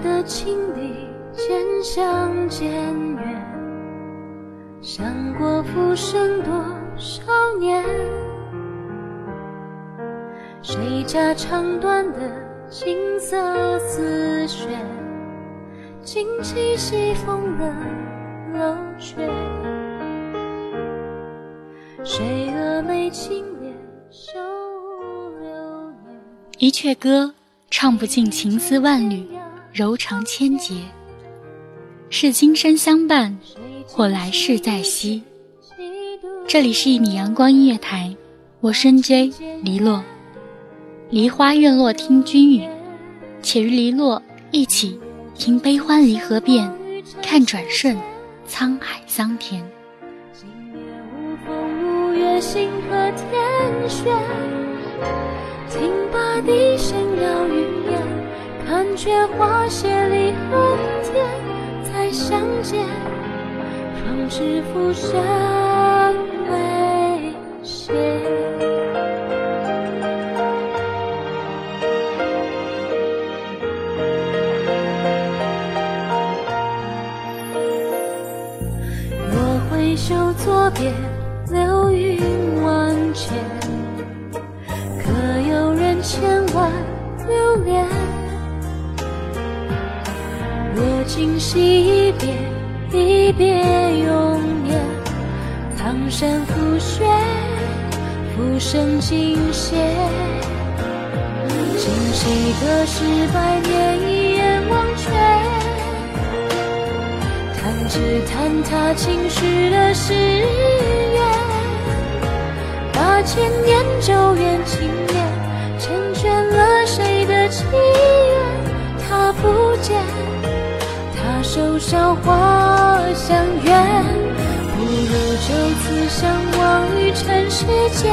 的情侣渐行渐远？想过浮生多少年？谁家长短的青色丝线，惊起西风的楼阙？谁蛾眉清脸羞流年？一阙歌唱不尽情丝万缕，柔肠千结。是今生相伴。或来世再惜。这里是一米阳光音乐台，我深 J 黎落。梨花院落听君语，且与黎落一起听悲欢离合变，看转瞬沧海桑田。今夜无风无月星河天悬，听罢笛声绕云残缺花谢离恨天，再相见。方知浮生未歇。若挥袖作别，流云万千，山覆雪，浮生尽歇。今夕隔世百年，一眼忘却。弹指弹他轻许的誓言，八千年久远情念，成全了谁的祈愿？他不见。他手韶花就此相忘于尘世间。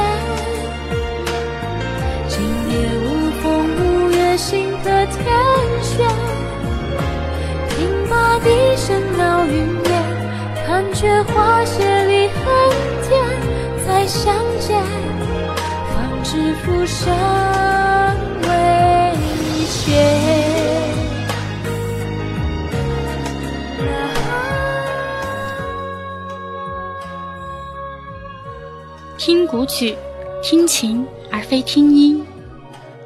今夜无风无月，心隔天悬。听罢笛声绕云烟，看却花谢离恨天。再相见，方知浮生未歇。听古曲，听情而非听音，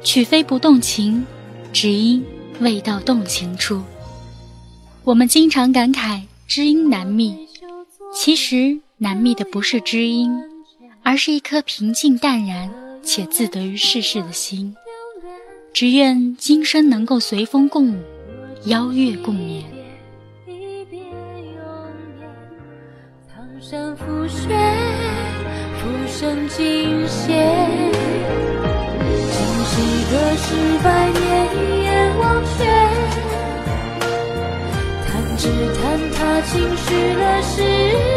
曲非不动情，只因未到动情处。我们经常感慨知音难觅，其实难觅的不是知音，而是一颗平静淡然且自得于世事的心。只愿今生能够随风共舞，邀月共眠。一别永远，苍山覆雪声尽歇，今夕隔世百年，一眼忘却。弹指坍塌青史的誓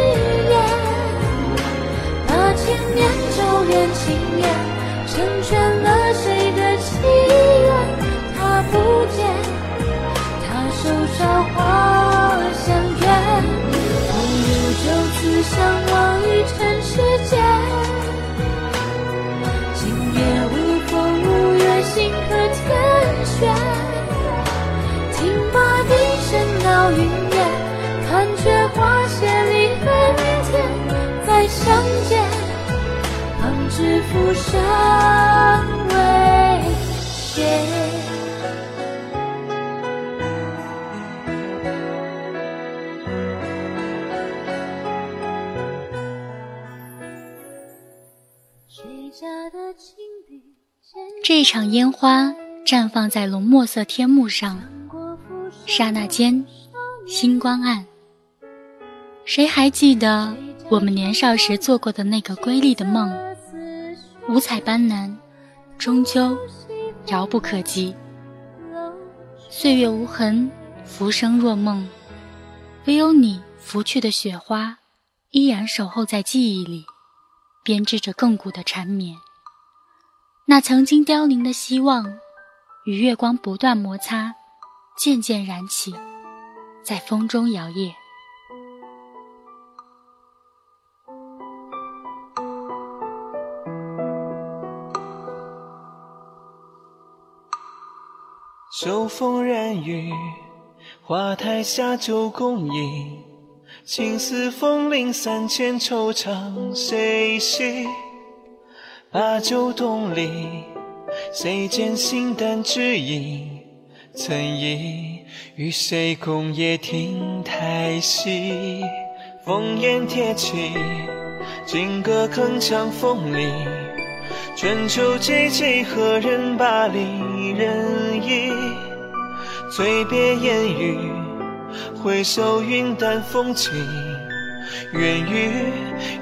的天旋。听罢笛声到云烟，看却花谢离恨天，再相见，方知浮生未歇。这场烟花绽放在浓墨色天幕上，刹那间，星光暗。谁还记得我们年少时做过的那个瑰丽的梦？五彩斑斓，终究遥不可及。岁月无痕，浮生若梦，唯有你拂去的雪花，依然守候在记忆里，编织着亘古的缠绵。那曾经凋零的希望，与月光不断摩擦，渐渐燃起，在风中摇曳。秋风染雨，花台下酒共饮，青丝风铃三千，惆怅谁系？把酒东篱，谁见心淡只影？曾忆与谁共夜听台戏？烽烟铁骑，金戈铿锵风里。春秋寂寂，何人把离人忆？醉别烟雨，回首云淡风轻。愿与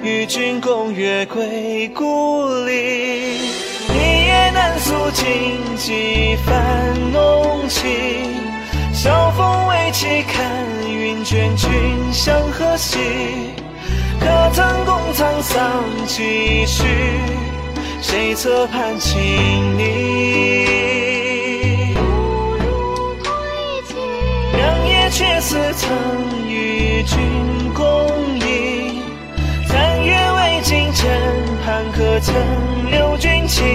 与君共月归故里，一夜难诉尽几番浓情。晓风未起，看云卷，君向何兮？可曾共沧桑几许？谁侧畔轻昵？良夜却似曾与君共。可曾留君情？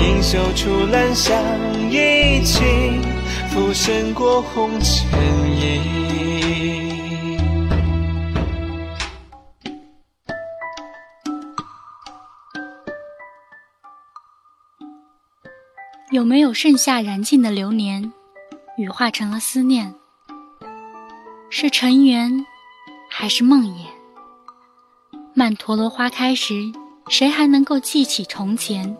应袖处兰香一倾，浮生过红尘影。有没有盛夏燃尽的流年，羽化成了思念？是尘缘，还是梦魇？曼陀罗花开时。谁还能够记起从前？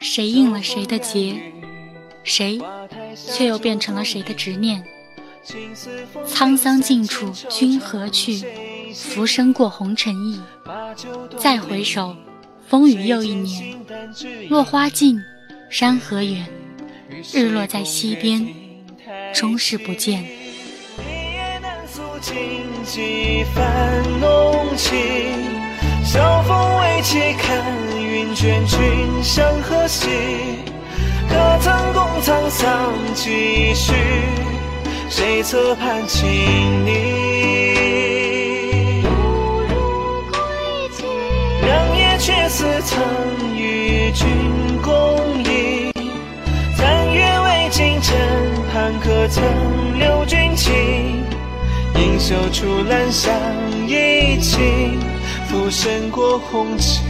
谁应了谁的劫？谁却又变成了谁的执念？沧桑尽处君何去？浮生过红尘意。再回首，风雨又一年。落花尽，山河远。日落在西边，终是不见。晓风未起，看云卷，君向何兮？可曾共沧桑几许？谁侧畔轻昵？良夜却似曾与君共饮。残月未尽，枕畔可曾留君情？应袖处兰香一倾。浮生过红尘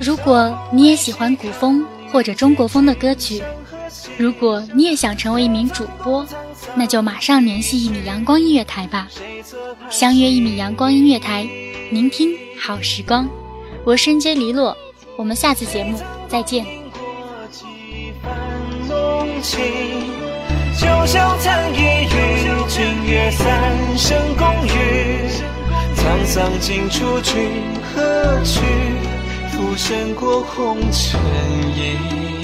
如果你也喜欢古风或者中国风的歌曲，如果你也想成为一名主播，那就马上联系一米阳光音乐台吧。相约一米阳光音乐台，聆听好时光。我深街篱落，我们下次节目再见。情，就像残一与君约三生共浴。沧桑尽处君何去？浮生过红尘影。